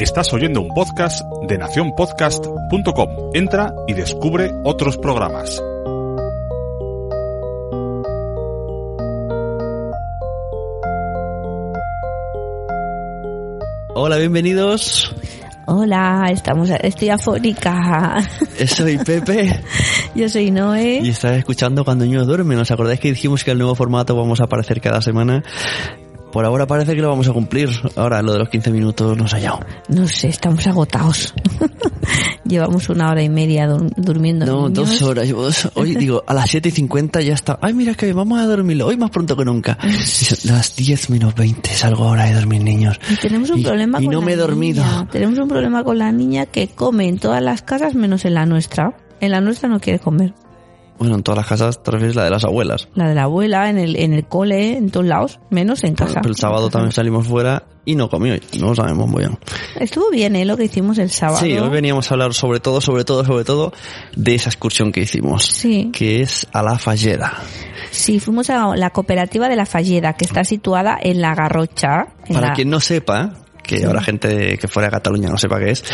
Estás oyendo un podcast de nacionpodcast.com. Entra y descubre otros programas. Hola, bienvenidos. Hola, estamos, estoy afónica. Soy Pepe Yo soy Noé. y estás escuchando Cuando Niños Duermen. ¿Os acordáis que dijimos que el nuevo formato vamos a aparecer cada semana? Por ahora parece que lo vamos a cumplir. Ahora lo de los 15 minutos nos ha hallado. No sé, estamos agotados. Llevamos una hora y media dur- durmiendo. No, niños. dos horas. dos- Hoy digo, a las 7 y 50 ya está. Ay, mira que vamos a dormir hoy más pronto que nunca. Las 10 menos 20 salgo ahora de dormir, niños. Y tenemos un Y- problema y con no la me he dormido. niña. Tenemos un problema con la niña que come en todas las casas menos en la nuestra. En la nuestra no quiere comer. Bueno, en todas las casas te refieres la de las abuelas. La de la abuela, en el, en el cole, en todos lados, menos en casa. Pero el sábado también salimos fuera y no comió. No sabemos muy bien. Estuvo bien, ¿eh? Lo que hicimos el sábado. Sí, hoy veníamos a hablar sobre todo, sobre todo, sobre todo de esa excursión que hicimos. Sí. Que es a la Falleda. Sí, fuimos a la cooperativa de la Falleda, que está situada en la Garrocha. en Para la- quien no sepa, que habrá gente que fuera de Cataluña no sepa qué es,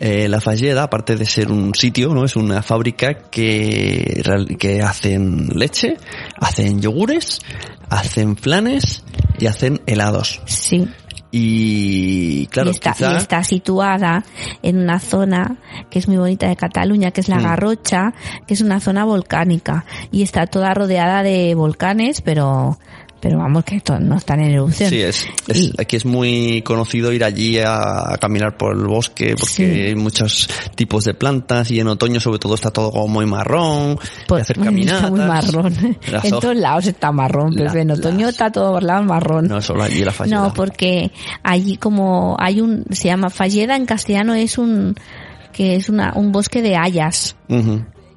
eh, la Falleda, aparte de ser un sitio, no es una fábrica que, que hacen leche, hacen yogures, hacen flanes y hacen helados. Sí. Y claro, y, está, quizá... y está situada en una zona que es muy bonita de Cataluña, que es la Mm. Garrocha, que es una zona volcánica. Y está toda rodeada de volcanes, pero, pero vamos, que to- no están en erupción. Sí, es, es- Y- aquí es muy conocido ir allí a, a caminar por el bosque porque Sí. hay muchos tipos de plantas y en otoño sobre todo está todo como muy marrón Por- y hacer caminatas. está muy marrón. Las en todos lados está marrón, pero La- en otoño las- está todo por lados marrón. No, solo allí la falleda. No, porque allí como hay un, se llama Falleda en castellano es un, que es una, un bosque de hayas.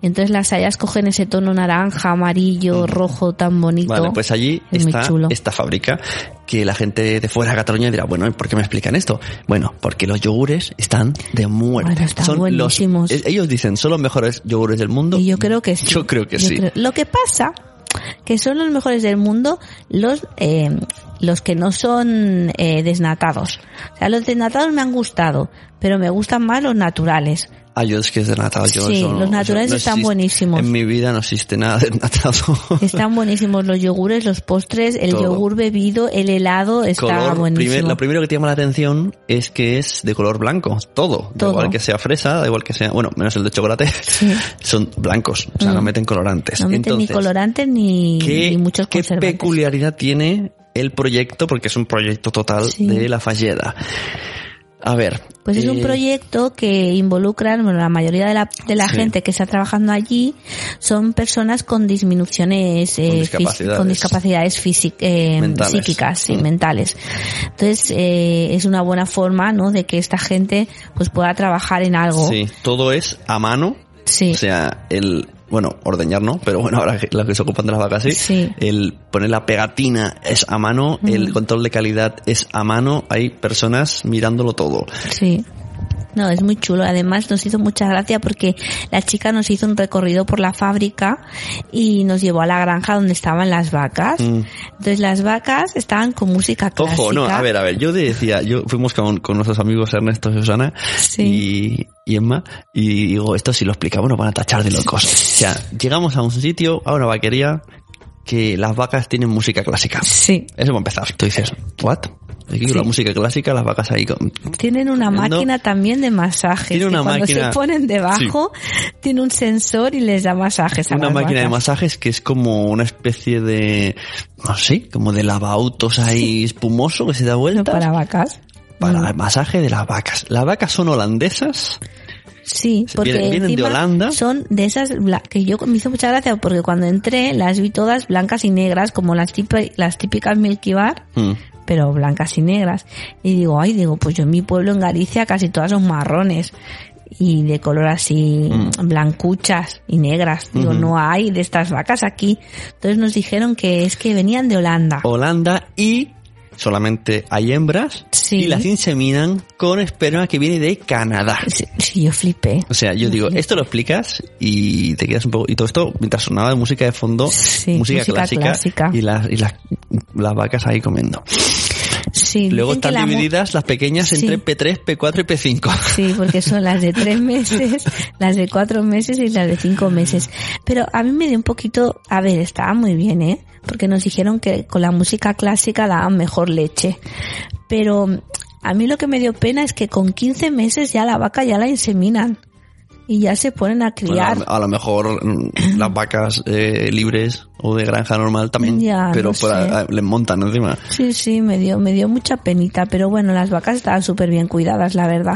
Entonces las hayas cogen ese tono naranja, amarillo, rojo tan bonito. Vale, pues allí Es está esta fábrica que la gente de fuera de Cataluña dirá, bueno, ¿y por qué me explican esto? Bueno, porque los yogures están de muerte. Bueno, están Son buenísimos. Los, eh, ellos dicen, son los mejores yogures del mundo. Y yo creo que sí. Yo creo que Yo sí. creo- Lo que pasa que son los mejores del mundo los eh, los que no son eh, desnatados. O sea, los desnatados me han gustado, pero me gustan más los naturales. Ah, yo es que es de natado. Yo Sí, no- los naturales eso no están existe. buenísimos. En mi vida no existe nada de natado. Están buenísimos los yogures, los postres, el Todo. yogur bebido, el helado está color, buenísimo. primer- lo primero que te llama la atención es que es de color blanco, todo. Da Todo. igual que sea fresa, da igual que sea, bueno, menos el de chocolate, Sí. son blancos, o sea, no Mm. meten colorantes. no meten ni Entonces, colorantes ni, ¿qué, ni muchos qué peculiaridad tiene el proyecto? Porque es un proyecto total Sí. de la Falleda. A ver. Pues es un eh, proyecto que involucra, bueno, la mayoría de la, de la Sí. gente que está trabajando allí son personas con disminuciones, eh, fis- discapacidades. con discapacidades físic- eh, psíquicas, sí, Mm. mentales. Entonces, eh, es una buena forma, ¿no? De que esta gente, pues pueda trabajar en algo. Sí, todo es a mano. Sí. O sea, el, bueno, ordeñar no, pero bueno, ahora que- los que se ocupan de las vacas sí. Sí. El poner la pegatina es a mano, el control de calidad es a mano, hay personas mirándolo todo. Sí. No, es muy chulo. Además nos hizo mucha gracia porque la chica nos hizo un recorrido por la fábrica y nos llevó a la granja donde estaban las vacas. Mm. Entonces las vacas estaban con música clásica. Ojo, no, a ver, a ver, yo decía, yo fuimos con, con nuestros amigos Ernesto y Susana Sí. y, y Emma y digo, esto si lo explicamos nos van a tachar de locos. O sea, llegamos a un sitio, a una vaquería, que las vacas tienen música clásica. Sí. Eso va a empezar. Tú dices, ¿what? Aquí con la música clásica, las vacas ahí con... Tienen una No. máquina también de masajes. Tiene que una cuando máquina- se ponen debajo, tiene un sensor y les da masajes a Una las máquina de vacas. masajes que es como una especie de, no sé, como de lavautos ahí espumoso que se da No, vueltas para vacas. para Mm. el masaje de las vacas. Las vacas son holandesas. Sí, porque vienen- vienen de Holanda. son de esas que yo me hizo mucha gracia porque cuando entré las vi todas blancas y negras como las, las típicas Milky Bar, Mm. pero blancas y negras. Y digo, ay, digo, pues yo en mi pueblo en Galicia casi todas son marrones y de color así Mm. blancuchas y negras. Digo, no hay de estas vacas aquí. Entonces nos dijeron que es que venían de Holanda. Holanda y solamente hay hembras Sí. y las inseminan con esperma que viene de Canadá. Sí, sí, yo flipé. O sea, yo digo, esto lo explicas y te quedas un poco... Y todo esto mientras sonaba de música de fondo, Sí, música, música clásica, clásica. y, las, y las, las vacas ahí comiendo. Sí, Luego están la divididas las pequeñas Sí. entre P3, P4 y P5. Sí, porque son las de tres meses, las de cuatro meses y las de cinco meses. Pero a mí me dio un poquito, a ver, estaba muy bien, ¿eh? Porque nos dijeron que con la música clásica daban mejor leche. Pero a mí lo que me dio pena es que con 15 meses ya la vaca ya la inseminan. Y ya se ponen a Bueno, criar. a, a lo mejor mm, las vacas eh, libres o de granja normal también, Ya, pero no por sé. a- a- les montan encima. Sí, sí, me dio, me dio mucha penita, pero bueno, las vacas estaban súper bien cuidadas, la verdad.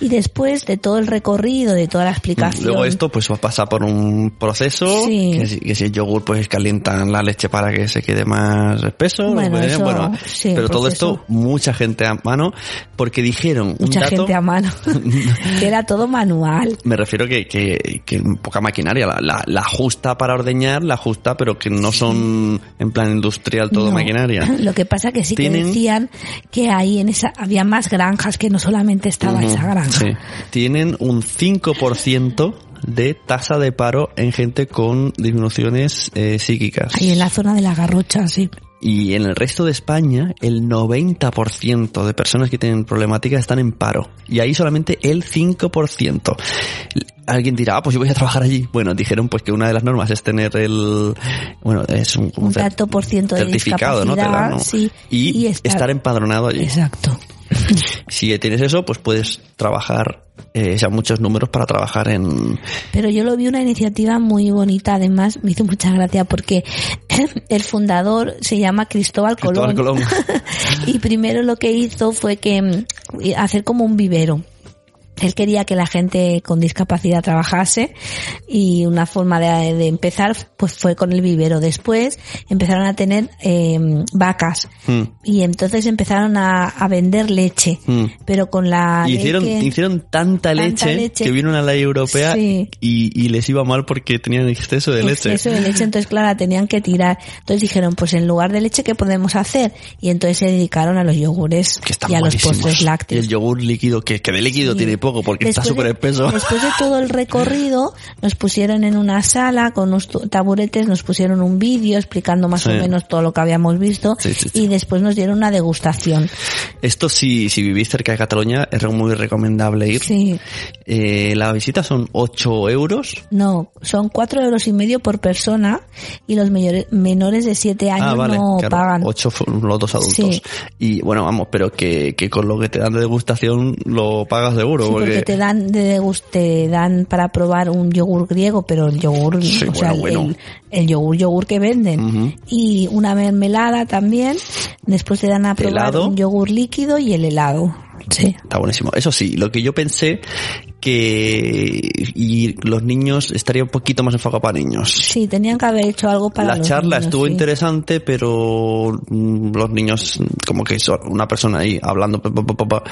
Y después de todo el recorrido, de toda la explicación. Luego esto pues va a pasar por un proceso, Sí. que, si, que si el yogur pues calientan la leche para que se quede más espeso, Bueno, que- eso, bueno, sí, el pero todo esto mucha gente a mano, porque dijeron un mucha dato, gente a mano. que era todo manual. me refiero que, que, que poca maquinaria, la, la, la justa para ordeñar, la justa, pero que no son en plan industrial todo No. maquinaria. Lo que pasa que sí que decían que ahí en esa había más granjas que no solamente estaba esa granja. sí. Tienen un 5% de tasa de paro en gente con disminuciones eh, psíquicas. Ahí en la zona de la garrocha, sí. Y en el resto de España, el 90% de personas que tienen problemáticas están en paro. Y ahí solamente el 5%. Alguien dirá, ah, pues yo voy a trabajar allí. Bueno, dijeron pues que una de las normas es tener el, bueno, es un, Un tanto por ciento de certificado, ¿no? Te discapacidad, dan, ¿no? sí. Y, Y estar- estar empadronado allí. Exacto. Si tienes eso, pues puedes trabajar, eh, o sea, muchos números para trabajar en, Pero yo lo vi una iniciativa muy bonita, además me hizo mucha gracia porque el fundador se llama Cristóbal Colón. Cristóbal Colón. y primero lo que hizo fue que mm, hacer como un vivero. Él quería que la gente con discapacidad trabajase y una forma de, de empezar pues fue con el vivero. Después empezaron a tener eh, vacas Mm. y entonces empezaron a, a vender leche, Mm. pero con la Y hicieron, que- hicieron tanta, Tanta leche, leche. que vino una ley europea Sí. y, y les iba mal porque tenían exceso de leche. exceso de leche, entonces claro, la tenían que tirar. Entonces dijeron, pues en lugar de leche, ¿qué podemos hacer? Y entonces se dedicaron a los yogures Que y a los postres Y lácteos. el yogur líquido, que, que de líquido Sí. tiene poco porque está Después de- súper espeso. Después de todo el recorrido, nos pusieron en una sala con unos taburetes, nos pusieron un vídeo explicando más Sí. o menos todo lo que habíamos visto Sí, sí, sí. y después nos dieron una degustación. Esto si, si vivís cerca de Cataluña es muy recomendable ir. Sí, Eh, la visita son 8 euros. no, son cuatro euros y medio por persona y los mayores- menores de siete años ah, vale, no claro, pagan. 8 los dos adultos. Y bueno, vamos, pero que, que con lo que te dan de degustación lo pagas seguro. Sí, porque te dan de te dan para probar un yogur griego, pero el yogur, Sí, o sea, el, bueno, bueno. el- el yogur yogur que venden y una mermelada también. Después te dan a probar Helado. un yogur líquido y el helado. Sí. Está buenísimo. Eso sí, lo que yo pensé que y los niños estaría un poquito más enfocado para niños. Sí, tenían que haber hecho algo para La los charla niños, estuvo sí. interesante, pero mm, los niños, como que son una persona ahí hablando, pa, pa, pa, pa, pa,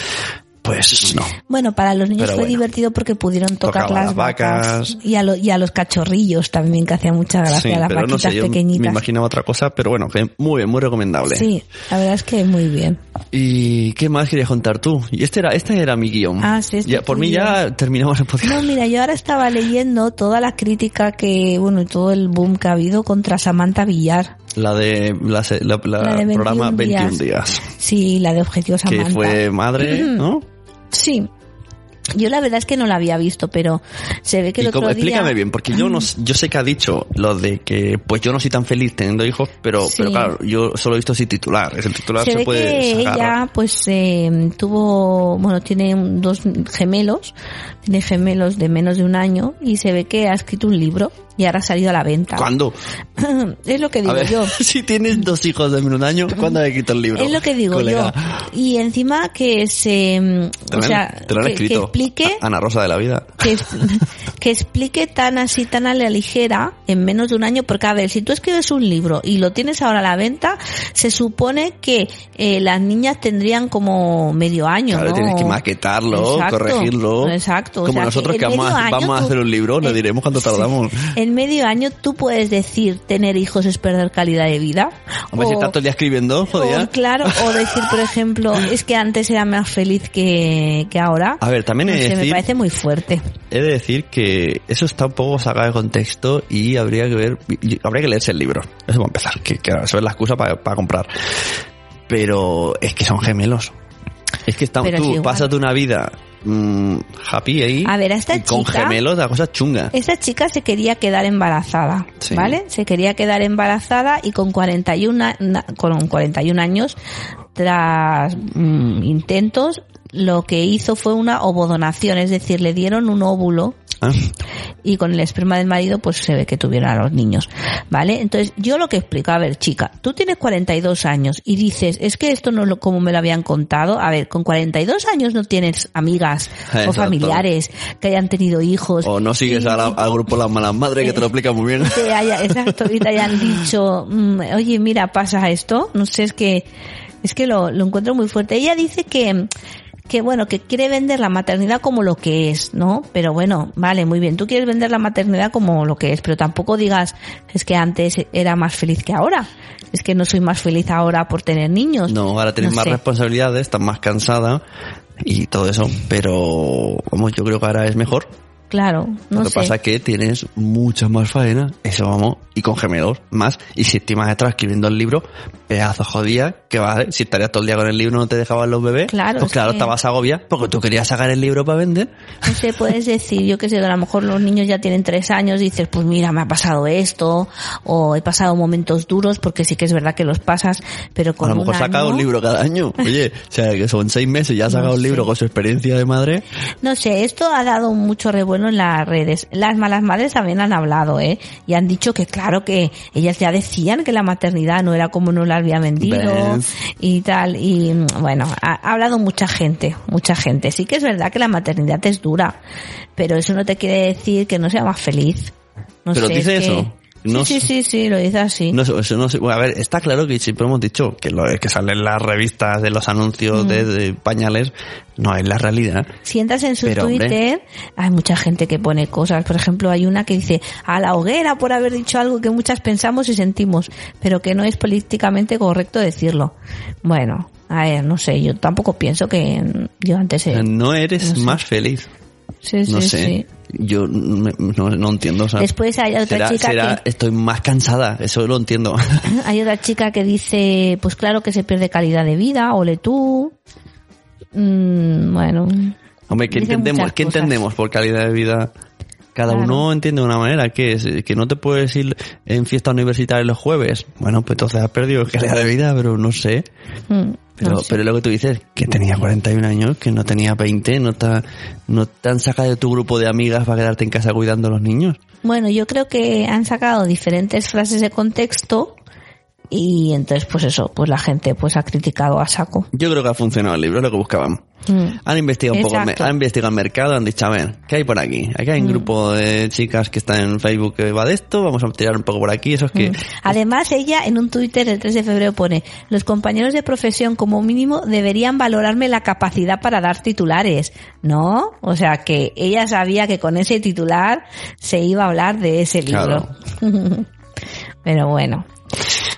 pues no. Bueno, para los niños Pero fue bueno. divertido porque pudieron tocar las vacas, vacas. y, a lo- y a los cachorrillos también, que hacía mucha gracia, Sí, las pero no vaquitas sé, yo me pequeñitas. imaginaba otra cosa, pero bueno, que muy bien, muy recomendable. Sí, la verdad es que muy bien. ¿Y qué más querías contar tú? Y este era, este era mi guion. Ah, sí, este Ya, por mí ya terminamos el podcast. No, mira, yo ahora estaba leyendo toda la crítica que, bueno, y todo el boom que ha habido contra Samantha Villar. La de la, la- la La de 21 programa 21 días. días. Sí, la de Objetivo Samantha. Que fue madre, ¿no? Sí. Yo la verdad es que no la había visto, pero se ve que el otro como- día... explícame bien, porque yo no, yo sé que ha dicho lo de que pues yo no soy tan feliz teniendo hijos, pero, Sí. pero claro, yo solo he visto ese titular. Ese titular se se, ve puede que sacar. ella pues eh, tuvo bueno tiene dos gemelos tiene gemelos de menos de un año y se ve que ha escrito un libro y ahora ha salido a la venta ¿Cuándo? es lo que digo A ver, yo si tienes dos hijos de menos de un año, ¿cuándo he quitado el libro? es lo que digo colega? yo y encima que se mm, Te o sea te lo han que, que escrito. explique Ana Rosa de la Vida. que, que explique tan así, tan a la ligera, en menos de un año, porque a ver, si tú escribes un libro y lo tienes ahora a la venta, se supone que eh, las niñas tendrían como medio año, Claro, ¿no? tienes que maquetarlo, Exacto, corregirlo. Exacto. o Como sea, nosotros que vamos, a, vamos a hacer un libro, le en- diremos cuánto sí. tardamos. En medio año tú puedes decir tener hijos es perder calidad de vida. Hombre, si O- todo el día escribiendo, joder. o, claro, o decir, por ejemplo, es que antes era más feliz que, que ahora. A ver, también he de sé, me decir- parece muy fuerte. He de decir que eso está un poco sacado de contexto y habría que ver, habría que leerse el libro. Eso va a empezar, que, que eso es la excusa para, para comprar. pero es que son gemelos. Es que estamos, Pero es tú pasas de una vida mm, happy ahí A ver, a esta con chica- gemelos la cosa chunga. Esa chica se quería quedar embarazada, Sí. ¿vale? Se quería quedar embarazada y con 41, a- na- con 41 años, tras mm, intentos, lo que hizo fue una ovodonación, es decir, le dieron un óvulo Ah, y con el esperma del marido pues se ve que tuvieron a los niños, ¿vale? Entonces yo lo que explico, a ver chica, tú tienes 42 años y dices, es que esto no es lo como me lo habían contado, a ver, con 42 años no tienes amigas o Exacto. familiares que hayan tenido hijos. O no sigues y- a la- al grupo Las Malas Madres que te lo explica muy bien. te haya, exacto, y te hayan dicho, mm, oye, mira, pasa esto, no sé, es que, es que lo, lo encuentro muy fuerte. Ella dice que, que bueno, que quiere vender la maternidad como lo que es, ¿no? Pero bueno, vale, muy bien, tú quieres vender la maternidad como lo que es, pero tampoco digas, es que antes era más feliz que ahora, es que no soy más feliz ahora por tener niños. No, ahora tienes No más sé. responsabilidades, estás más cansada y todo eso, pero vamos, yo creo que ahora es mejor. Claro, no Lo que sé. pasa es que tienes mucha más faena, eso vamos, y con gemelos, más, y si estoy más detrás escribiendo el libro, pedazo jodía, que vale, si estarías todo el día con el libro no te dejaban los bebés, Claro, pues es claro, que- estabas agobiada, porque tú querías sacar el libro para vender. No sé, puedes decir, yo que sé, a lo mejor los niños ya tienen tres años y dices, pues mira, me ha pasado esto, o he pasado momentos duros, porque sí que es verdad que los pasas, pero A con lo mejor un saca un libro cada año. Oye, o sea, que son seis meses, ya ha sacado No un libro sé. con su experiencia de madre. No sé, esto ha dado mucho revuelo en las redes. Las malas madres también han hablado, ¿eh? Y han dicho que claro que ellas ya decían que la maternidad no era como no la había vendido ¿Ves? y tal. Y bueno, ha, ha hablado mucha gente, mucha gente. Sí que es verdad que la maternidad es dura, pero eso no te quiere decir que no sea más feliz. No Pero sé, dice es que- eso. No sí, sí, sí, sí, lo dice así. No no. Bueno, a ver, está claro que siempre hemos dicho que lo que sale en las revistas de los Mm. anuncios de, de pañales no es la realidad. Si entras en su Pero, hombre. Twitter, hay mucha gente que pone cosas. Por ejemplo, hay una que dice a la hoguera por haber dicho algo que muchas pensamos y sentimos, pero que no es políticamente correcto decirlo. Bueno, a ver, no sé, yo tampoco pienso que yo antes... eh, No eres no sé. más feliz. Sí, sí, No sé. sí. Yo no, no- no entiendo. o sea, Después hay otra será- chica será, que- estoy más cansada, eso lo entiendo. Hay otra chica que dice, pues claro que se pierde calidad de vida, ole tú. Mm, bueno, Hombre, ¿qué entendemos, ¿qué entendemos por calidad de vida? Cada Claro. uno entiende de una manera, que es que no te puedes ir en fiesta universitaria los jueves. Bueno, pues entonces has perdido calidad de vida, pero no sé. mm, Pero, no sé. pero lo que tú dices, que tenía 41 años, que no tenía 20, no te, no te han sacado de tu grupo de amigas para quedarte en casa cuidando a los niños. Bueno, yo creo que han sacado diferentes frases de contexto y entonces pues eso, pues la gente pues ha criticado a saco. Yo creo que ha funcionado el libro, es lo que buscaban. Mm. Han investigado un poco, han investigado el mercado, han dicho, a ver, ¿qué hay por aquí? Aquí Mm. hay un grupo de chicas que están en Facebook que va de esto, vamos a tirar un poco por aquí, eso es que... Mm. Además, ella en un Twitter el 3 de febrero pone, los compañeros de profesión como mínimo deberían valorarme la capacidad para dar titulares, ¿no? O sea que ella sabía que con ese titular se iba a hablar de ese libro. Pero bueno,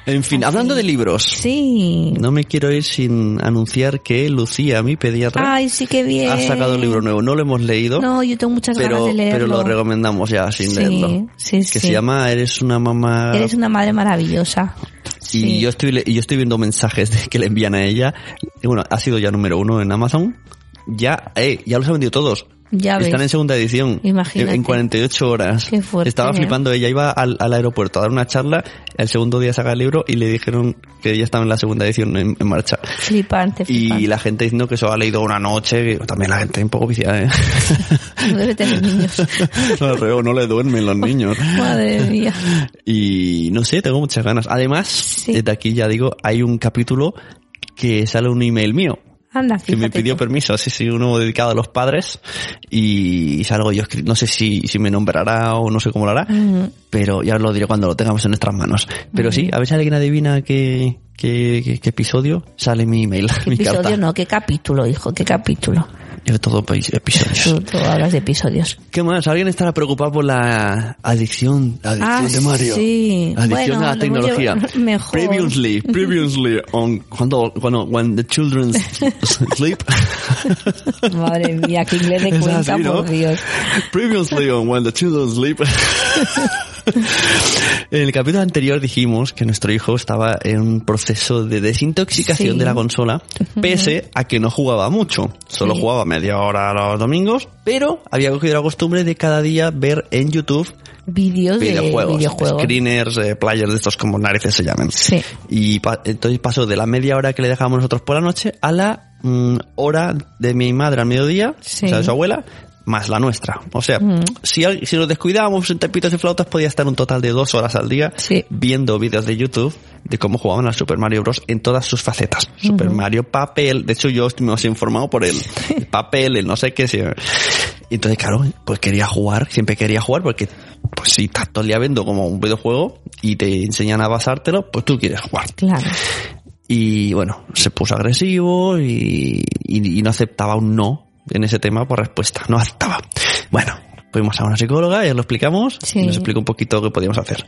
En fin, hablando de libros, sí. no me quiero ir sin anunciar que Lucía, mi pediatra, Ay, sí que bien. ha sacado un libro nuevo. No lo hemos leído, No, yo tengo muchas pero, ganas de leerlo. pero lo recomendamos ya sin Sí, leerlo. sí, que sí. se llama Eres una mamá... Eres una madre maravillosa. Y Sí. yo estoy yo estoy viendo mensajes de- que le envían a ella. Y bueno, ha sido ya número uno en Amazon. Ya, eh, ya los ha vendido todos. Ya Están ves. en segunda edición. Imagínate. En 48 horas. Qué fuerte, Estaba ¿eh? flipando. Ella iba al, al aeropuerto a dar una charla. El segundo día saca el libro y le dijeron que ya estaba en la segunda edición en, en marcha. Flipante, flipante. Y la gente diciendo que eso ha leído una noche. que También la gente un poco viciada, ¿eh? No debe tener niños. no, reo, no le duermen los niños. Madre mía. Y no sé, tengo muchas ganas. Además, Sí. desde aquí ya digo, hay un capítulo que sale un email mío. Anda, Que me pidió permiso, sí, sí, uno dedicado a los padres y salgo yo, no sé si, si me nombrará o no sé cómo lo hará, pero ya os lo diré cuando lo tengamos en nuestras manos. Pero sí, a ver si alguien adivina qué, qué, qué- qué episodio sale mi email, ¿Qué mi episodio carta. no? ¿Qué capítulo, hijo? ¿Qué capítulo? Yo todo episodios. Tú, tú hablas de episodios. ¿Qué más? ¿Alguien estará preocupado por la adicción, la adicción Ah, de Mario? sí. Adicción Bueno, a la lo tecnología. mejor. Previously, previously on cuando, cuando when the children sleep. Madre mía, qué inglés de Es cuenta, así, ¿no? por Dios. Previously on when the children sleep. en el capítulo anterior dijimos que nuestro hijo estaba en un proceso de desintoxicación Sí. de la consola, pese a que no jugaba mucho. Solo Sí. jugaba media hora los domingos, pero había cogido la costumbre de cada día ver en YouTube Vídeos de videojuegos, videojuegos. screeners, eh, players de estos como narices se llaman. Sí. Y pa- entonces pasó de la media hora que le dejábamos nosotros por la noche a la mm, hora de mi madre al mediodía, Sí. o sea, de su abuela, más la nuestra. O sea, Mm. si, si nos descuidábamos en tapitos y flautas, podía estar un total de dos horas al día Sí. viendo vídeos de YouTube de cómo jugaban al Super Mario Bros. en todas sus facetas. Super Mario, papel, de hecho yo me he informado por el, el papel, el no sé qué. entonces, claro, pues quería jugar, siempre quería jugar porque, pues si estás todo el día viendo como un videojuego y te enseñan a basártelo, pues tú quieres jugar. Claro. Y bueno, se puso agresivo y, y- y no aceptaba un no en ese tema por respuesta. No aceptaba. Bueno, fuimos a una psicóloga, ya lo explicamos, Sí. y nos explicó un poquito qué podíamos hacer.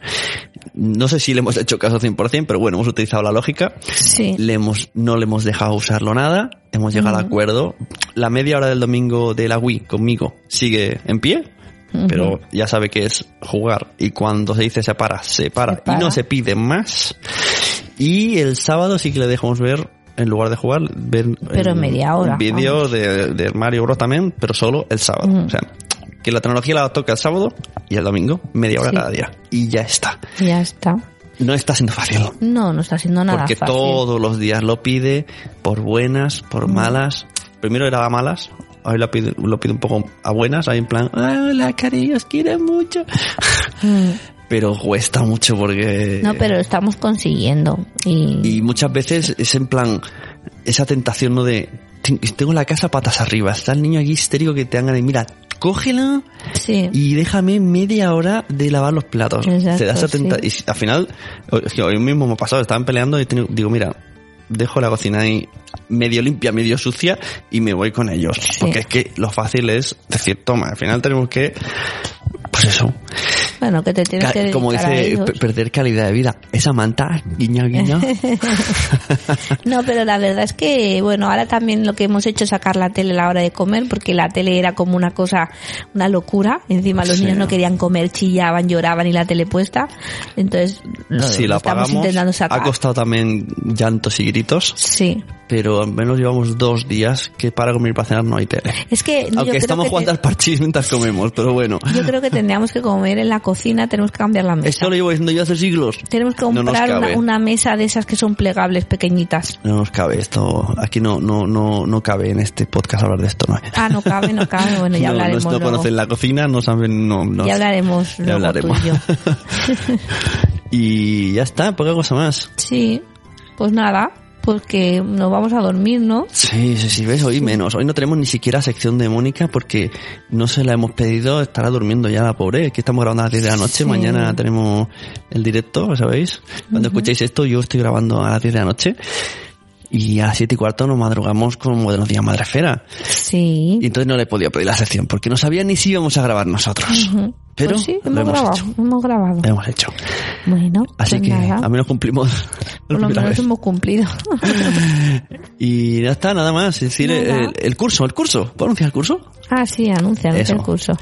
No sé si le hemos hecho caso 100%, pero bueno, hemos utilizado la lógica. Sí. Le hemos, no le hemos dejado usarlo nada, hemos llegado al acuerdo. La media hora del domingo de la Wii conmigo sigue en pie, pero ya sabe que es jugar y cuando se dice se para, se para, Se para. y no se pide más. Y el sábado sí que le dejamos ver, en lugar de jugar, ver Pero eh, media hora, un vídeo de, de Mario Bros también, pero solo el sábado. O sea, que la tecnología la toca el sábado y el domingo, media hora Sí. cada día. Y ya está. Ya está. No está siendo fácil. No, no está haciendo nada Porque fácil. todos los días lo pide, por buenas, por malas. Primero era a malas, hoy lo pide, lo pide un poco a buenas, ahí en plan, "Ah, hola cariño, os quiero mucho. Pero cuesta mucho porque... No, pero lo estamos consiguiendo. Y, Y muchas veces es en plan, esa tentación, ¿no? De, "Ten- tengo la casa patas arriba, está el niño aquí histérico que te dan ganas de, mira, cógela sí. y déjame media hora de lavar los platos. Exacto, Te da esa sí. Y al final, hoy mismo me ha pasado, estaban peleando y he tenido- digo, mira, dejo la cocina ahí medio limpia, medio sucia y me voy con ellos. Sí. Porque es que lo fácil es decir, toma, al final tenemos que, pues eso, Bueno, que te tienes ca- que como dice, perder calidad de vida. Esa manta, guiño, guiño. No, pero la verdad es que, bueno, ahora también lo que hemos hecho es sacar la tele a la hora de comer, porque la tele era como una cosa, una locura. Encima los Sí. niños no querían comer, chillaban, lloraban y la tele puesta. Entonces, lo, si lo la estamos apagamos, intentando sacar. ha costado también llantos y gritos, Sí. pero al menos llevamos dos días que para comer y para cenar no hay tele. Es que yo Aunque creo estamos que jugando te- al parchís mientras comemos, pero bueno. yo creo que tendríamos que comer en la cocina, tenemos que cambiar la mesa. Esto lo llevo diciendo yo hace siglos. Tenemos que No comprar una, cabe. una mesa de esas que son plegables, pequeñitas. No nos cabe esto. Aquí no, no, no, no cabe en este podcast hablar de esto, ¿no? Ah, no cabe, no cabe. Bueno, ya no, no- hablaremos no luego. conocen la cocina, no saben, no, no. Ya hablaremos Ya luego tú hablaremos. y yo. y ya está, poca cosa más. Sí, pues nada, pues que nos vamos a dormir, ¿no? Sí, sí, sí, ves, hoy menos. Hoy no tenemos ni siquiera sección de Mónica porque no se la hemos pedido, estará durmiendo ya la pobre. Aquí estamos grabando a las 10 de la noche, Sí. mañana tenemos el directo, ¿sabéis? Cuando escuchéis esto, yo estoy grabando a las 10 de la noche y a las 7 y cuarto nos madrugamos con Buenos Días Madrefera. Sí. Y entonces no le podía pedir la sección porque no sabía ni si íbamos a grabar nosotros. Ujú. Pero Pues sí, lo hemos grabado, hecho. hemos grabado. Lo hemos hecho. Bueno, Así pues que nada, a menos cumplimos por lo menos vez. hemos cumplido. Y ya está, nada más. Es decir, el, el curso, el curso. ¿Puedo anunciar el curso? ah, sí, anuncia, anuncia el curso.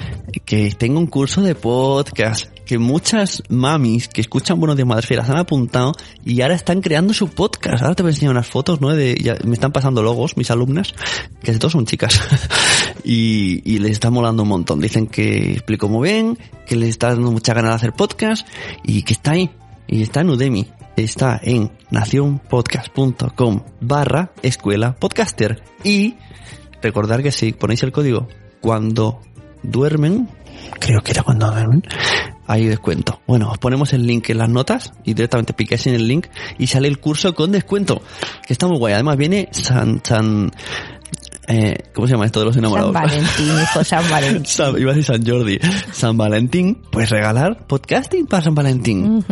Que tengo un curso de podcast que muchas mamis que escuchan Buenos Días Madresfera se han apuntado y ahora están creando su podcast. Ahora te voy a enseñar unas fotos, ¿no? De, me están pasando logos, mis alumnas, que todos son chicas. y, y les está molando un montón. Dicen que explico muy bien, que les está dando mucha ganas de hacer podcast y que está ahí. Y está en Udemy. Está en nacionpodcast.com barra escuela podcaster. Y recordar que si ponéis el código cuando duermen, creo que era cuando duermen, hay descuento. Bueno, os ponemos el link en las notas y directamente picáis en el link y sale el curso con descuento, que está muy guay. Además viene San, San, eh, ¿cómo se llama esto de los enamorados? San Valentín, hijo San Valentín. San- iba a decir San Jordi. San Valentín, pues regalar podcasting para San Valentín.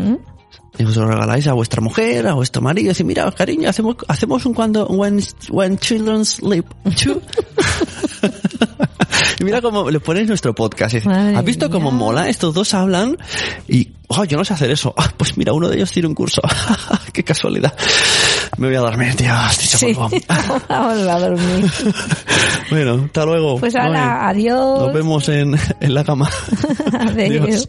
Y os lo regaláis a vuestra mujer, a vuestro marido, y decir, mira, cariño, hacemos, hacemos un cuando, when, when children sleep. Y mira cómo le ponéis nuestro podcast. ¿Has visto cómo mía. mola? Estos dos hablan y, oh, yo no sé hacer eso. Ah, pues mira, uno de ellos tiene un curso. Qué casualidad. Me voy a dormir, tío. Sí, polvo. vamos a dormir. bueno, hasta luego. Pues ahora, adiós. Nos vemos en, en la cama. Adiós. Adiós.